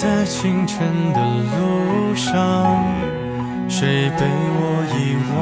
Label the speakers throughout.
Speaker 1: 在清晨的路上谁被我遗忘？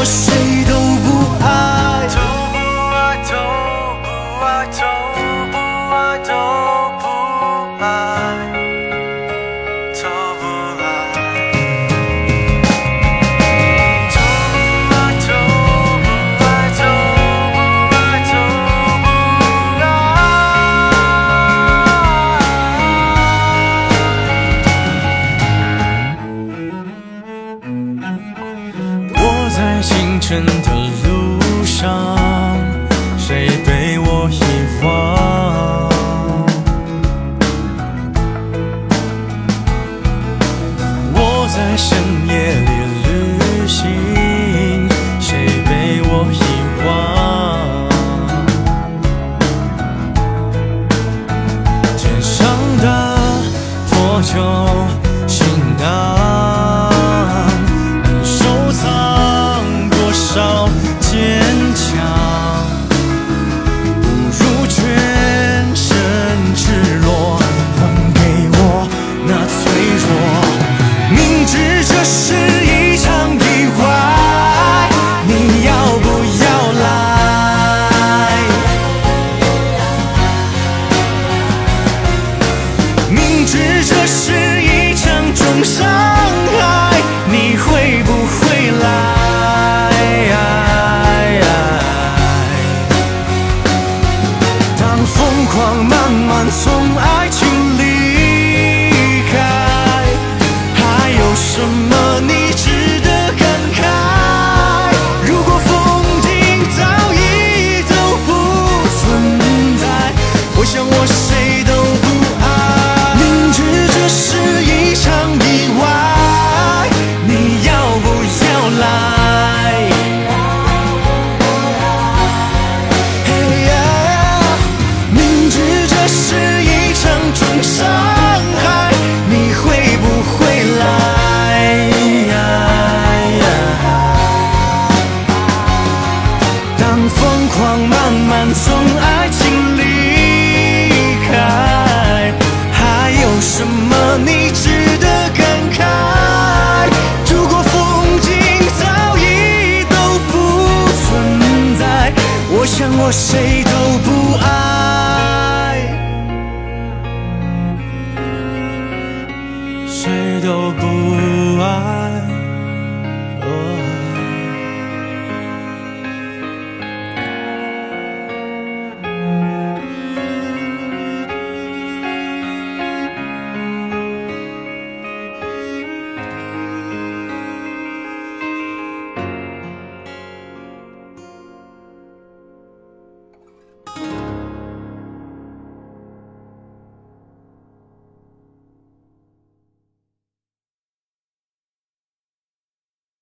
Speaker 1: 我谁都不爱，都不爱，都不爱，都不爱，都不爱。的生命光慢慢从爱情谁都不爱。谁都不爱。